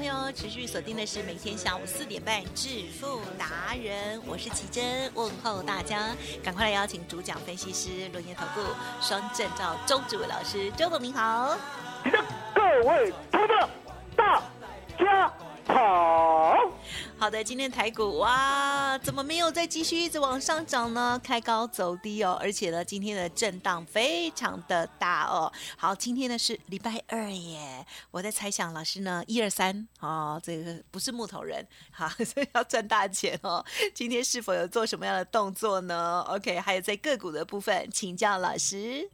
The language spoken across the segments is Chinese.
朋友持续锁定的是每天下午四点半《致富达人》，我是奇珍，问候大家，赶快来邀请主讲分析师轮研投顾双证照周志伟老师，周总您好。各位投资，大家好。好的，今天台股哇，怎么没有再继续一直往上涨呢？开高走低哦，而且呢，今天的震荡非常的大哦。好，今天呢是礼拜二耶，我在猜想老师呢一二三哦，这个不是木头人，好，所以要赚大钱哦。今天是否有做什么样的动作呢？OK，还有在个股的部分，请教老师。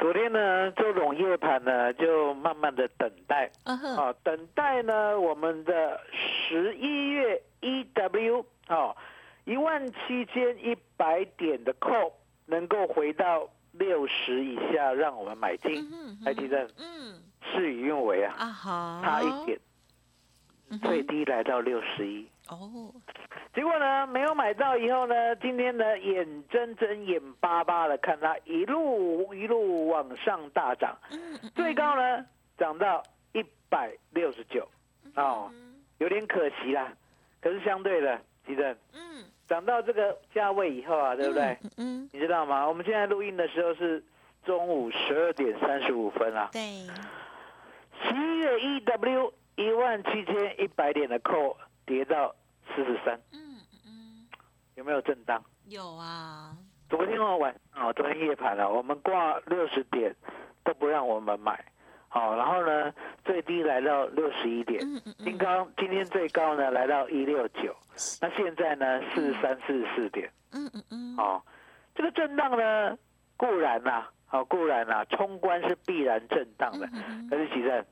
昨天呢，周董夜盘呢就慢慢的等待。啊，等待呢我们的十一月 EW 哦，一万七千一百点的扣能够回到六十以下，让我们买进。嗯台积电嗯。事与愿违啊，啊好，差一点，最低来到六十一。哦，结果呢，没有买到以后呢，今天呢，眼睁睁、眼巴巴的看它一路一路往上大涨，嗯嗯最高呢涨到一百六十九，哦，嗯有点可惜啦。可是相对的，吉正嗯，涨到这个价位以后啊，对不对？嗯嗯，你知道吗？我们现在录音的时候是中午十二点三十五分啊。对，十一月 EW 一万七千一百点的扣跌到四十三，嗯嗯，有没有震荡？有啊，昨天哦晚哦，昨天夜盘了、我们挂六十点都不让我们买，好、然后呢，最低来到六十一点，嗯嗯今高今天最高呢来到一六九，那现在呢四十三、四十四点，嗯嗯嗯，哦，这个震荡呢固然呐、好、固然呐、冲关是必然震荡的，嗯可是其实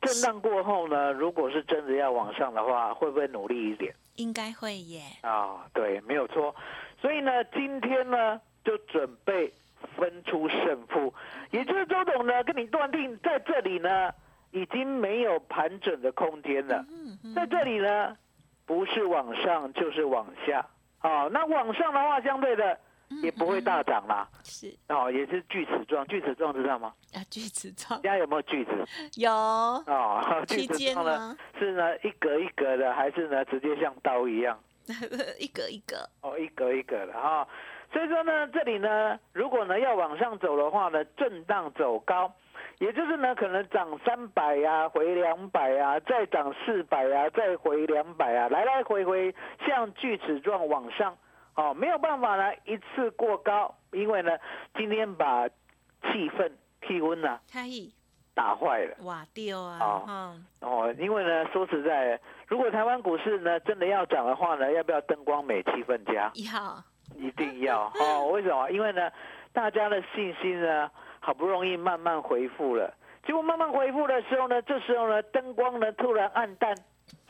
震荡过后呢，如果是真的要往上的话，会不会努力一点？应该会耶。啊、对，没有错。所以呢，今天呢就准备分出胜负，也就是周董呢跟你断定，在这里呢已经没有盘整的空间了，嗯嗯在这里呢不是往上就是往下。哦，那往上的话，相对的也不会大涨啦。是哦，也是锯齿状，锯齿状知道吗？啊，锯齿状大家有没有锯齿？有哦，锯齿状呢？是呢一格一格的，还是呢直接像刀一样？一格一格，哦，一格一格的哈、所以说呢，这里呢，如果呢要往上走的话呢，震荡走高，也就是呢可能涨三百呀，回两百呀，再涨四百呀，再回两百啊，来来回回像锯齿状往上，哦，没有办法呢一次过高，因为呢今天把气氛气温呢、太易打坏了。哇丢啊，哦，哦，因为呢，说实在的，如果台湾股市呢真的要涨的话呢，要不要灯光美、气氛佳？要一定要 哦。为什么？因为呢，大家的信心呢，好不容易慢慢恢复了。结果慢慢恢复的时候呢，这时候呢，灯光呢突然暗淡，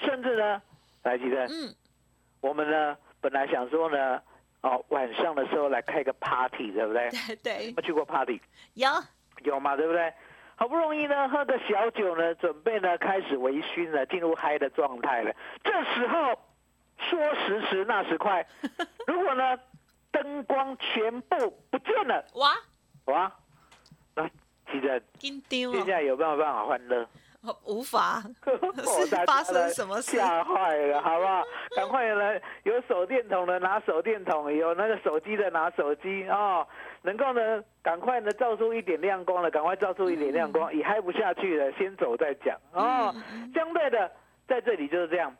甚至呢，来记得，嗯，我们呢本来想说呢，哦，晚上的时候来开个 party，对不对？对对有没有去过 party？有有嘛，对不对？好不容易呢，喝个小酒呢，准备呢开始微醺了，进入嗨的状态了。这时候说时迟那时快，如果呢灯光全部不见了，哇，哇，那其实紧张接下来有没有办法欢乐？哦，无法是发生什么事？吓坏了，好不好？赶快呢，有手电筒的拿手电筒，有那个手机的拿手机哦，能够呢赶快呢照出一点亮光了，赶快照出一点亮光，也嗨不下去了，先走再讲哦。相对的，在这里就是这样，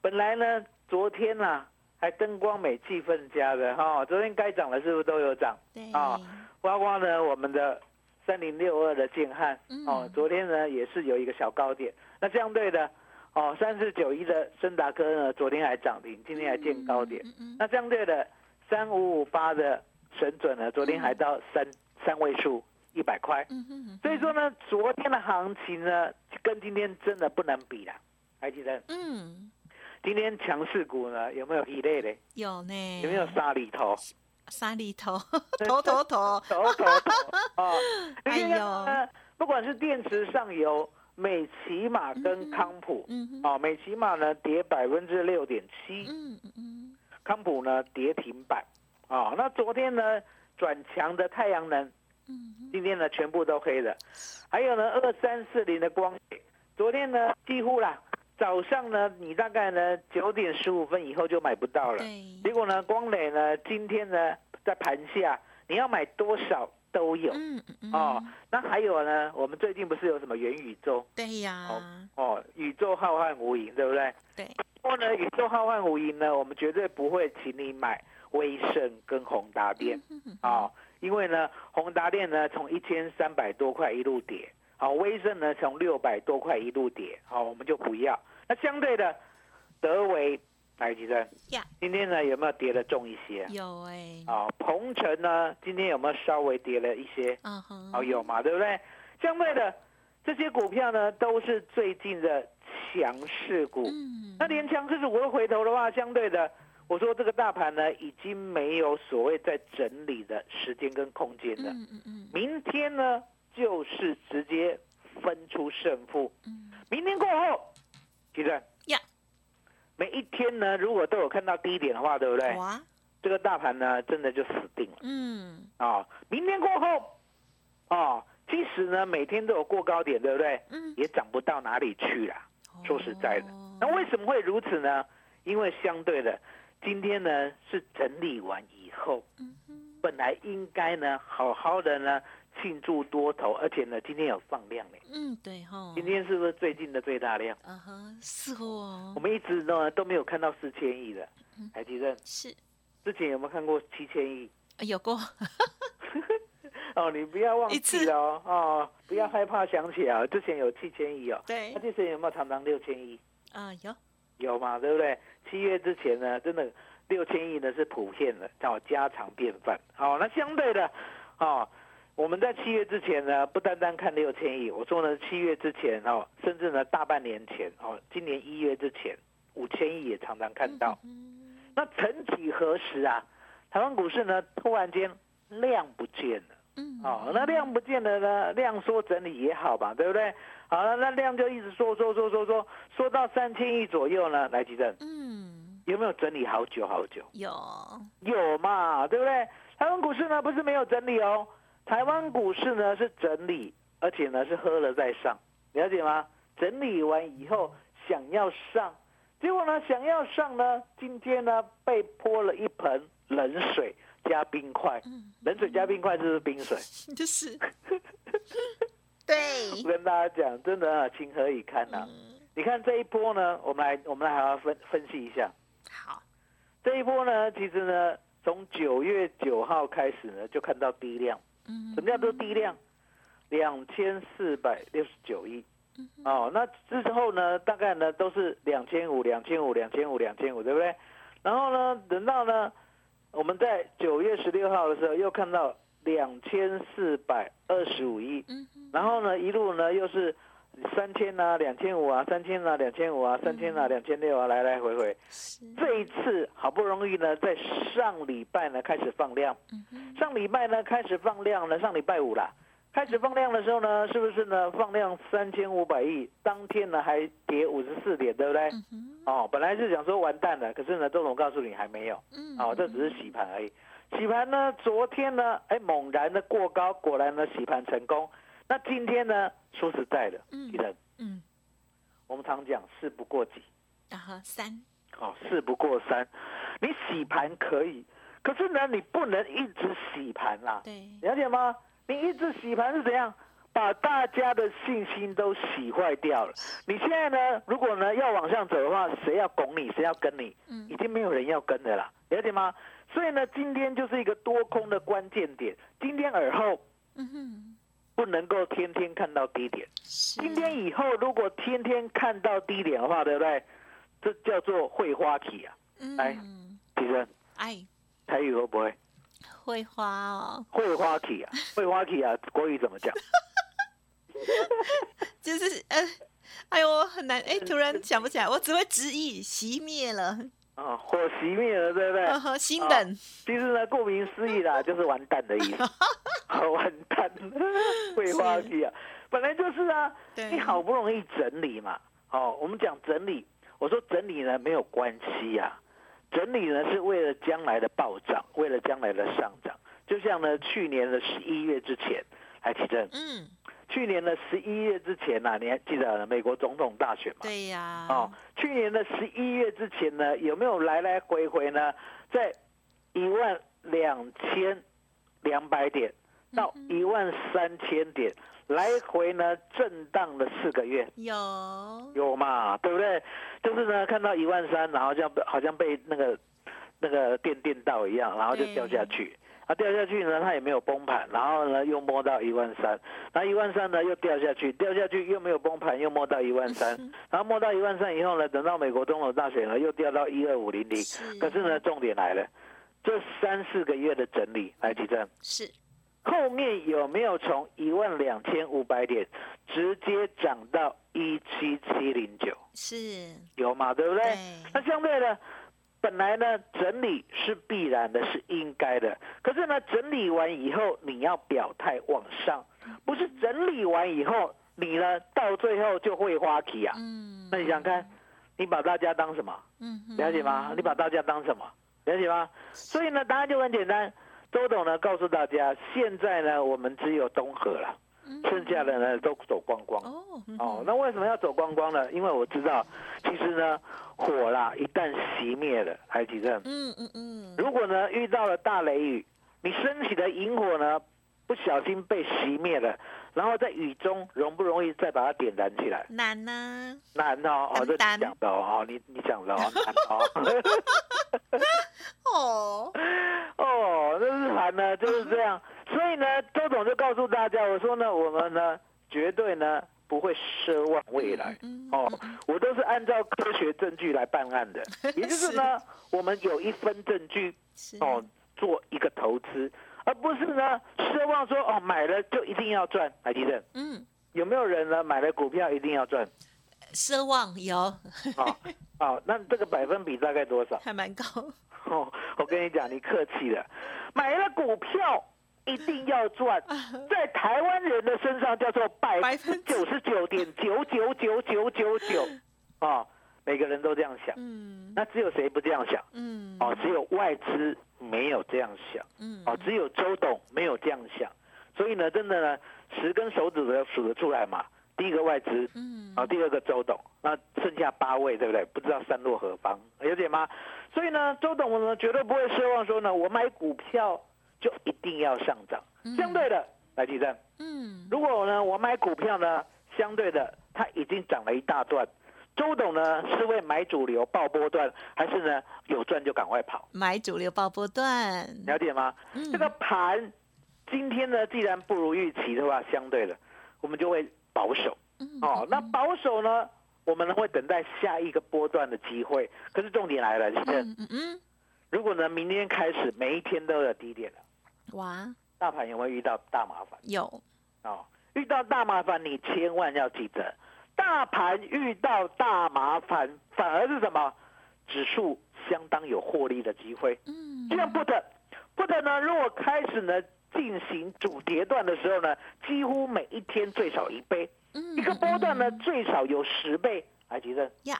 本来呢昨天呐、还灯光美、气氛佳的哈、昨天该涨的是不是都有涨？对啊包括呢我们的三零六二的建汉嗯哦，昨天呢也是有一个小高点。那相对的哦，三四九一的森达科呢，昨天还涨停，今天还见高点。那相对的三五五八的神准呢，昨天还到三三位数一百块。所以说呢，昨天的行情呢，跟今天真的不能比啦。还记得嗯，今天强势股呢有没有一类的？有呢，有没有杀里头？沙里头 头头头，头头头啊！哎呦。不管是电池上游、美骑马跟康普，啊，美骑马呢跌百分之六点七，嗯嗯。嗯，康普呢跌停板，啊，那昨天呢转强的太阳能，嗯今天呢全部都黑了，还有呢二三四零的光，昨天呢几乎啦，早上呢你大概呢九点十五分以后就买不到了。对，结果呢，光磊呢，今天呢，在盘下，你要买多少都有、嗯嗯。嗯哦。那还有呢，我们最近不是有什么元宇宙？对呀，哦，宇宙浩瀚无垠，对不对？对，不过呢，宇宙浩瀚无垠呢，我们绝对不会请你买威盛跟宏达电。嗯啊、因为呢，宏达电呢从一千三百多块一路跌，好、威盛呢从六百多块一路跌，好、我们就不要。那相对的，德维，来吉生，今天呢有没有跌的重一些？有哎，啊，鹏程呢，今天有没有稍微跌了一些？嗯哼，哦，有嘛，对不对？相对的，这些股票呢，都是最近的强势股。嗯，那连强势股都回头的话，相对的，我说这个大盘呢，已经没有所谓在整理的时间跟空间了。嗯嗯嗯明天呢，就是直接分出胜负。嗯，明天过后，其实呀，每一天呢，如果都有看到低点的话，对不对？哇，这个大盘呢，真的就死定了。嗯啊，明天过后，啊，即使呢每天都有过高点，对不对？嗯，也涨不到哪里去啦。说实在的哦那为什么会如此呢？因为相对的，今天呢是整理完以后，嗯本来应该呢好好的呢庆祝多头，而且呢今天有放量呢。嗯，对哈，今天是不是最近的最大量？嗯哼，是哦我，们一直呢都没有看到四千亿的嗯，海基正是之前有没有看过七千亿？有过，哦，你不要忘记了哦，哦，不要害怕想起啊，之前有七千亿哦，对那，之前有没有常常六千亿？啊有，有嘛，对不对？七月之前呢，真的六千亿呢是普遍的，叫家常便饭。好、那相对的，哦，我们在七月之前呢，不单单看六千亿，我说呢，七月之前哦，甚至呢大半年前哦，今年一月之前五千亿也常常看到。嗯那曾几何时啊，台湾股市呢突然间量不见了。嗯，哦，那量不见了呢，量缩整理也好吧，对不对？好了，那量就一直缩缩缩缩缩，缩到三千亿左右呢。来，吉正嗯，有没有整理好久好久？有，有嘛，对不对？台湾股市呢不是没有整理哦，台湾股市呢是整理，而且呢是喝了再上，了解吗？整理完以后想要上，结果呢想要上呢，今天呢被泼了一盆冷水加冰块，嗯，冷水加冰块就是冰水。就是，对我，跟大家讲，真的啊，情何以堪呐、嗯，你看这一波呢，我们来我们来好好分分析一下。好，这一波呢，其实呢，从九月九号开始呢，就看到低量。嗯什么叫做低量？两千四百六十九亿。哦，那之后呢，大概呢都是两千五、两千五、两千五、两千五，对不对？然后呢，等到呢，我们在九月十六号的时候又看到两千四百二十五亿，嗯然后呢，一路呢又是三千啊、两千五啊、三千啊、两千五啊、三千啊、两千六啊，来来回回。是，这一次好不容易呢，在上礼拜呢开始放量，上礼拜呢开始放量了，上礼拜五啦，开始放量的时候呢，是不是呢放量三千五百亿？当天呢还跌五十四点，对不对？哦，本来是想说完蛋了，可是呢，周总告诉你还没有，嗯哦，这只是洗盘而已。洗盘呢，昨天呢，哎，猛然的过高，果然呢洗盘成功。那今天呢，说实在的，嗯嗯，我们常讲事不过己，然后三，哦，事不过三，你洗盘可以，可是呢，你不能一直洗盘啦，对，了解吗？你一直洗盘是怎样？把大家的信心都洗坏掉了。你现在呢，如果呢要往上走的话，谁要拱你，谁要跟你？嗯已经没有人要跟的啦，了解吗？所以呢，今天就是一个多空的关键点。今天耳后嗯哼，不能够天天看到低点，今天以后如果天天看到低点的话，对不对？这叫做会花期啊！来嗯，提升哎，台语会不会？会花哦，会花期啊，会花期啊，国语怎么讲？就是呃，哎呦，很难，哎，突然想不起来，我只会直译熄灭了，啊，火熄灭了，对不对？呵呵，心冷，其实呢，顾名思义啦，就是完蛋的意思。好 完蛋，会花期啊，本来就是啊，你好不容易整理嘛，哦，我们讲整理，我说整理呢没有关系呀、整理呢是为了将来的暴涨，为了将来的上涨。就像呢，去年的十一月之前，还记得嗯，去年的十一月之前啊、你还记得美国总统大选吗？对呀，哦，去年的十一月之前呢，有没有来来回回呢？在一万两千两百点到一万三千点，来回呢震荡了四个月，有，有嘛？对不对？就是呢，看到一万三，然后像好像被那个那个电电到一样，然后就掉下去。啊，掉下去呢，它也没有崩盘，然后呢又摸到一万三，那一万三呢又掉下去，掉下去又没有崩盘，又摸到一万三，然后摸到一万三以后呢，等到美国总统大选了，又掉到一二五零零。可是呢，重点来了，这三四个月的整理，来提证，是，后面有没有从一万两千五百点直接涨到一七七零九？是，有嘛？对不对？对那相对的，本来呢整理是必然的，是应该的。可是呢，整理完以后你要表态往上，不是整理完以后你呢到最后就会花期啊。嗯，那你想想看，你把大家当什么？嗯，了解吗？你把大家当什么？了解吗？所以呢，答案就很简单。周董呢告诉大家，现在呢我们只有东河了，剩下的呢都走光光。哦，嗯哦，那为什么要走光光呢？因为我知道，其实呢，火啦一旦熄灭了，海吉正，嗯嗯嗯，如果呢遇到了大雷雨，你升起的萤火呢不小心被熄灭了，然后在雨中容不容易再把它点燃起来？难呢，难哦，哦，这讲的哦，哦你你讲的哦，难哦。哦，哦，那日韩呢就是这样，所以呢，周总就告诉大家，我说呢，我们呢绝对呢不会奢望未来。嗯哦，我都是按照科学证据来办案的，也就是呢，我们有一分证据，哦，做一个投资，而不是呢奢望说哦买了就一定要赚。海基正嗯，有没有人呢买了股票一定要赚？奢望有，哦，哦，那这个百分比大概多少？还蛮高，哦，我跟你讲，你客气了，买了股票一定要赚，在台湾人的身上叫做百百分分之。九十九点九九九九九九，哦，每个人都这样想，嗯。那只有谁不这样想？嗯，哦，只有外资没有这样想，嗯，哦，只有周董没有这样想，所以呢，真的呢，十根手指头数得出来嘛。第一个外资，嗯。啊，第二个周董，那剩下八位，对不对？不知道散落何方，了解吗？所以呢，周董呢绝对不会奢望说呢，我买股票就一定要上涨。相对的，来提正，嗯，如果呢我买股票呢，相对的它已经涨了一大段，周董呢是为买主流爆波段，还是呢有赚就赶快跑？买主流爆波段，了解吗？嗯这个盘今天呢，既然不如预期的话，相对的，我们就会保守。嗯哦，那保守呢，我们呢会等待下一个波段的机会。可是重点来了，先生，嗯嗯嗯，如果呢明天开始每一天都有低点了，哇，大盘有没有遇到大麻烦？有，哦，遇到大麻烦，你千万要记得，大盘遇到大麻烦，反而是什么？指数相当有获利的机会。嗯就像 put put 呢，如果开始呢进行主跌段的时候呢，几乎每一天最少一倍，嗯一个波段呢最少有十倍。来，吉正呀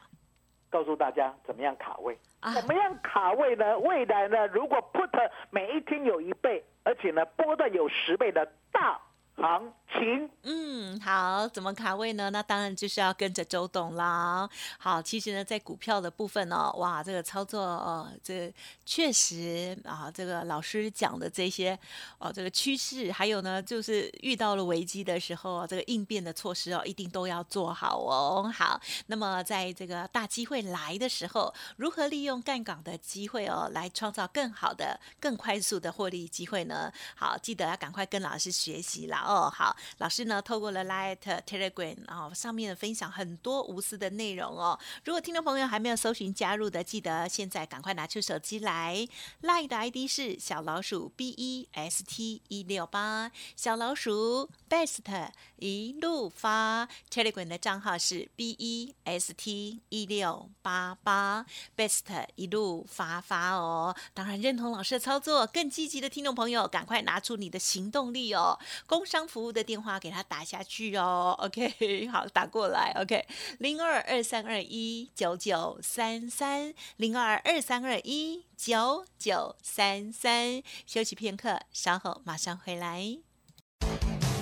告诉大家怎么样卡位。啊怎么样卡位呢？未来呢，如果 put 每一天有一倍，而且呢波段有十倍的大行情，嗯，好，怎么卡位呢？那当然就是要跟着周董啦。好，其实呢，在股票的部分呢、哇，这个操作哦，这确实啊，这个老师讲的这些哦，这个趋势，还有呢，就是遇到了危机的时候，这个应变的措施哦，一定都要做好哦。好，那么在这个大机会来的时候，如何利用干港的机会哦，来创造更好的、更快速的获利机会呢？好，记得要赶快跟老师学习了哦。好，老师呢透过了 Light Telegram 哦上面分享很多无私的内容哦。如果听众朋友还没有搜寻加入的，记得现在赶快拿出手机来。Light 的 ID 是小老鼠 B E S T 一六八，小老鼠 Best 一路发。Telegram 的账号是 B E S T 一六八八，Best 一路发发哦。当然认同老师的操作，更积极的听众朋友，赶快拿出你的行动力哦。工商服务的电话给他打下去哦。OK，好，打过来。OK，零二二三二一九九三三，零二二三二一九九三三。休息片刻，稍后马上回来。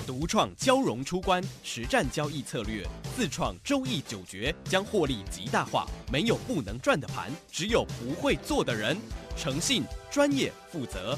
独创交融出关实战交易策略，自创周易九诀，将获利极大化。没有不能赚的盘，只有不会做的人。诚信、专业、负责。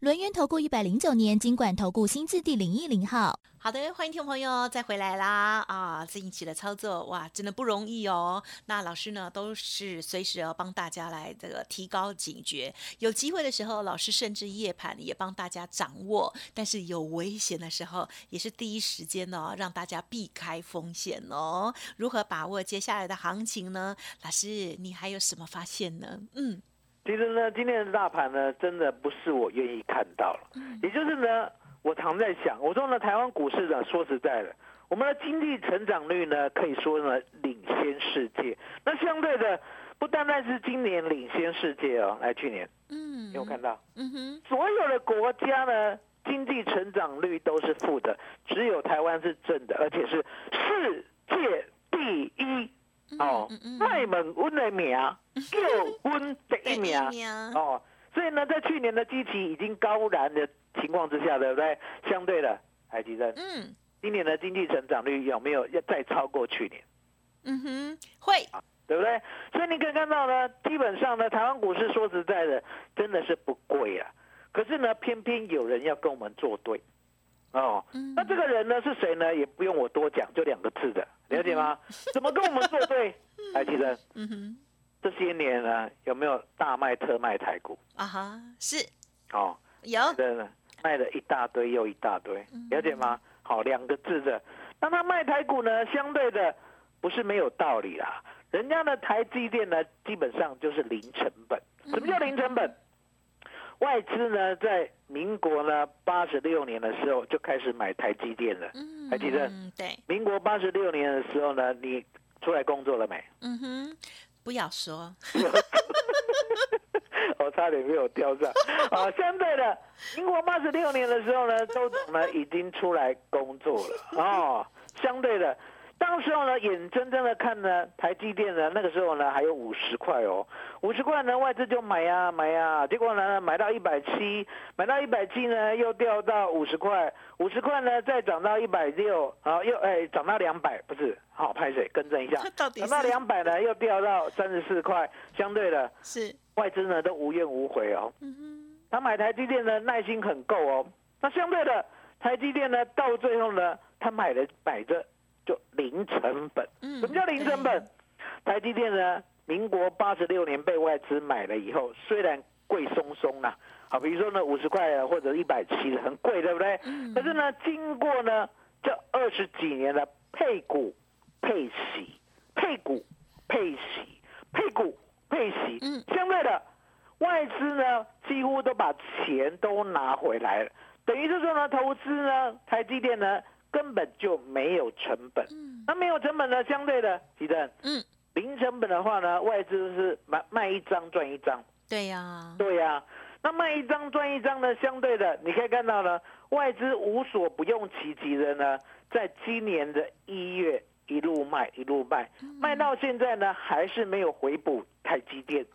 轮源投顾一百零九年金管投顾新字第零一零号。好的，欢迎听众朋友再回来啦！啊，这一期的操作哇，真的不容易哦。那老师呢，都是随时要帮大家来这个提高警觉。有机会的时候，老师甚至夜盘也帮大家掌握；但是有危险的时候，也是第一时间哦，让大家避开风险哦。如何把握接下来的行情呢？老师，你还有什么发现呢？嗯，其实呢，今天的大盘呢，真的不是我愿意看到了。也就是呢，我常在想，我说呢，台湾股市呢，说实在的，我们的经济成长率呢，可以说呢，领先世界。那相对的，不单单是今年领先世界哦，来去年嗯，你有看到，嗯哼，所有的国家呢，经济成长率都是负的，只有台湾是正的，而且是世界第一。哦卖问阮的名，叫阮第一名。哦，所以呢，在去年的基期已经高燃的情况之下，对不对？相对的，海基生，嗯今年的经济成长率有没有要再超过去年？嗯哼，会，对不对？所以你可以看到呢，基本上呢，台湾股市说实在的，真的是不贵啊。可是呢，偏偏有人要跟我们作对，哦，嗯那这个人呢是谁呢？也不用我多讲，就两吗？怎么跟我们作对？海基生，嗯哼，这些年呢，有没有大卖特卖台股？啊哈，是哦，有，真的卖了一大堆又一大堆，了解吗？好，两个字的。那他卖台股呢，相对的不是没有道理啦。人家的台积电呢，基本上就是零成本。什么叫零成本？外资呢，在民国呢八十六年的时候就开始买台积电了。嗯还记得嗯，对，民国八十六年的时候呢，你出来工作了没？嗯哼，不要说，我差点没有钓上。啊，相对的，民国八十六年的时候呢，周总呢已经出来工作了哦。相对的，当时候呢，眼睁睁的看呢，台积电呢，那个时候呢还有五十块哦，五十块呢外资就买呀买呀，结果呢买到一百七，买到一百七呢又掉到五十块，五十块呢再涨到一百六，好又哎涨到两百，不是。好拍水更正一下，涨到是两百呢又掉到三十四块，相对的。是，外资呢都无怨无悔哦。嗯哼，他买台积电的耐心很够哦。那相对的，台积电呢到最后呢，他买了买着就零成本。嗯什么叫零成本？台积电呢，民国八十六年被外资买了以后，虽然贵松松啦，好，比如说呢五十块啊或者一百七很贵，对不对？嗯可是呢，经过呢这二十几年的配股、配息、配股、配息、配股、配息，嗯相对的，外资呢几乎都把钱都拿回来了，等于是说呢，投资呢，台积电呢根本就没有成本。嗯。那没有成本呢，相对的，吉正，嗯，零成本的话呢，外资是卖卖一张赚一张。对呀，对呀、那卖一张赚一张呢，相对的，你可以看到呢，外资无所不用其极的呢，在今年的一月一路卖一路卖，卖到现在呢，还是没有回补台积电。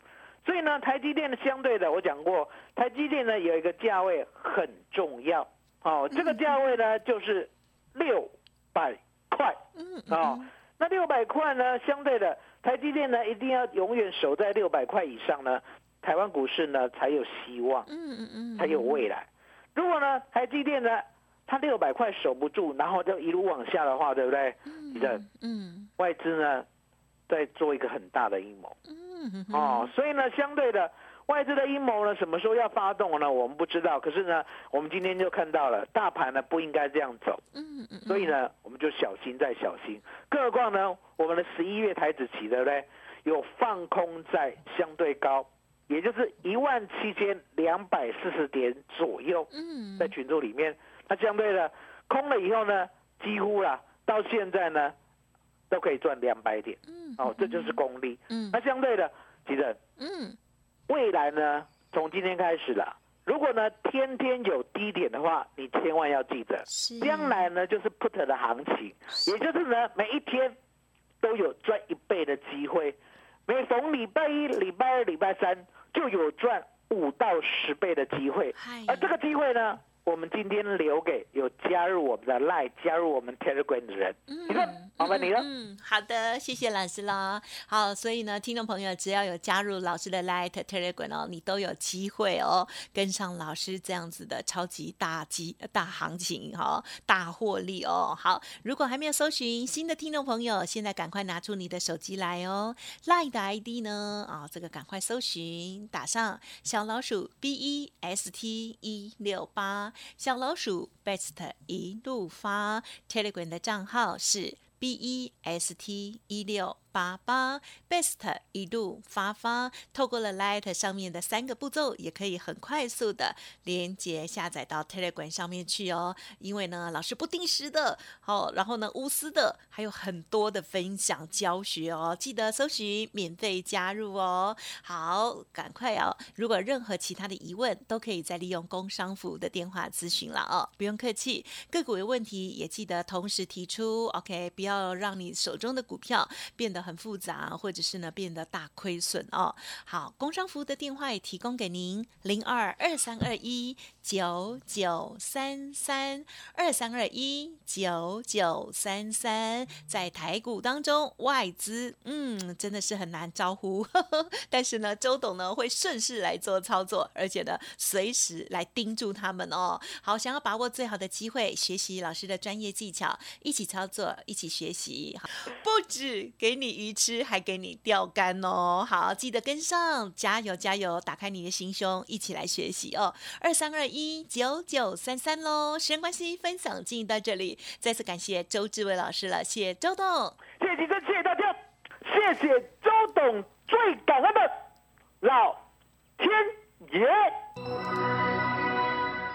所以呢，台积电的相对的，我讲过，台积电呢有一个价位很重要，哦，这个价位呢就是六百块。嗯哦，那六百块呢，相对的，台积电呢一定要永远守在六百块以上呢，台湾股市呢才有希望，嗯嗯嗯，才有未来。如果呢台积电呢它六百块守不住，然后就一路往下的话，对不对？你的嗯外资呢在做一个很大的阴谋嗯哦，所以呢，相对的。外资的阴谋呢，什么时候要发动呢？我们不知道。可是呢，我们今天就看到了，大盘呢不应该这样走。嗯嗯，所以呢，我们就小心再小心。更何况呢，我们的十一月台子期，对不对？有放空在相对高，也就是一万七千两百四十点左右，嗯在群组里面。那相对的空了以后呢，几乎啦，到现在呢，都可以赚两百点。嗯哦，这就是功力。嗯那相对的，其实嗯未来呢，从今天开始了。如果呢天天有低点的话，你千万要记得，是。将来呢就是 put 的行情，也就是呢每一天都有赚一倍的机会，每逢礼拜一、礼拜二、礼拜三就有赚五到十倍的机会，而这个机会呢，我们今天留给有加入我们的 Line、加入我们 Telegram 的人。你看，麻烦你了。嗯，好的，谢谢老师啦。好，所以呢，听众朋友只要有加入老师的 Line、Telegram 哦，你都有机会哦，跟上老师这样子的超级大机大行情哈、大获利哦。好，如果还没有搜寻新的听众朋友，现在赶快拿出你的手机来哦，Line 的 ID 呢啊、这个赶快搜寻，打上小老鼠 B E S T 一六八，小老鼠 Best 一路发，Telegram 的账号是 B E S T 一六八八 Best 一路发发，透过了 Light 上面的三个步骤，也可以很快速的连接下载到 Telegram 上面去哦。因为呢，老师不定时的，好、然后呢无私的，还有很多的分享教学哦，记得搜寻免费加入哦。好，赶快哦！如果任何其他的疑问，都可以再利用工商服务的电话咨询了哦，不用客气。个股有问题也记得同时提出，OK，不要让你手中的股票变得很复杂，或者是呢变得大亏损哦。好，工商服务的电话也提供给您，零二二三二一九九三三二三二一九九三三，在台股当中，外资嗯真的是很难招呼，呵 呵但是呢，周董呢会顺势来做操作，而且呢随时来盯住他们哦。好，想要把握最好的机会，学习老师的专业技巧，一起操作，一起学习，好不止给你鱼吃，还给你钓竿哦。好，记得跟上，加油加油，打开你的心胸，一起来学习哦。二三二一九九三三喽，时间关系，分享进行到这里，再次感谢周志伟老师了，谢谢周董。谢谢吉生，谢谢大家，谢谢周董，最感恩的老天爷。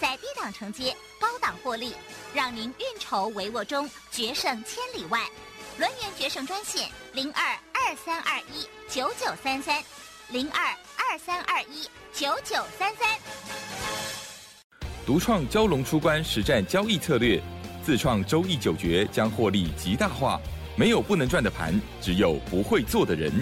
在低档承接，高档获利，让您运筹帷幄中决胜千里外。轮源决胜专线零二二三二一九九三三零二二三二一九九三三。独创蛟龙出关实战交易策略，自创周易九诀将获利极大化。没有不能赚的盘，只有不会做的人。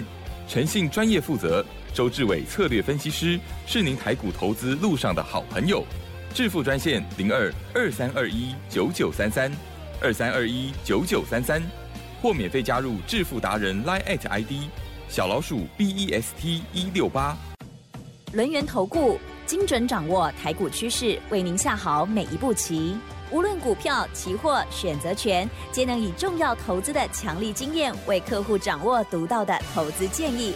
诚信、专业、负责，周志伟策略分析师是您台股投资路上的好朋友。致富专线零二二三二一九九三三二三二一九九三三，或免费加入致富达人 Line at ID 小老鼠 B E S T 一六八。轮源投顾精准掌握台股趋势，为您下好每一步棋。无论股票、期货、选择权，皆能以重要投资的强力经验，为客户掌握独到的投资建议。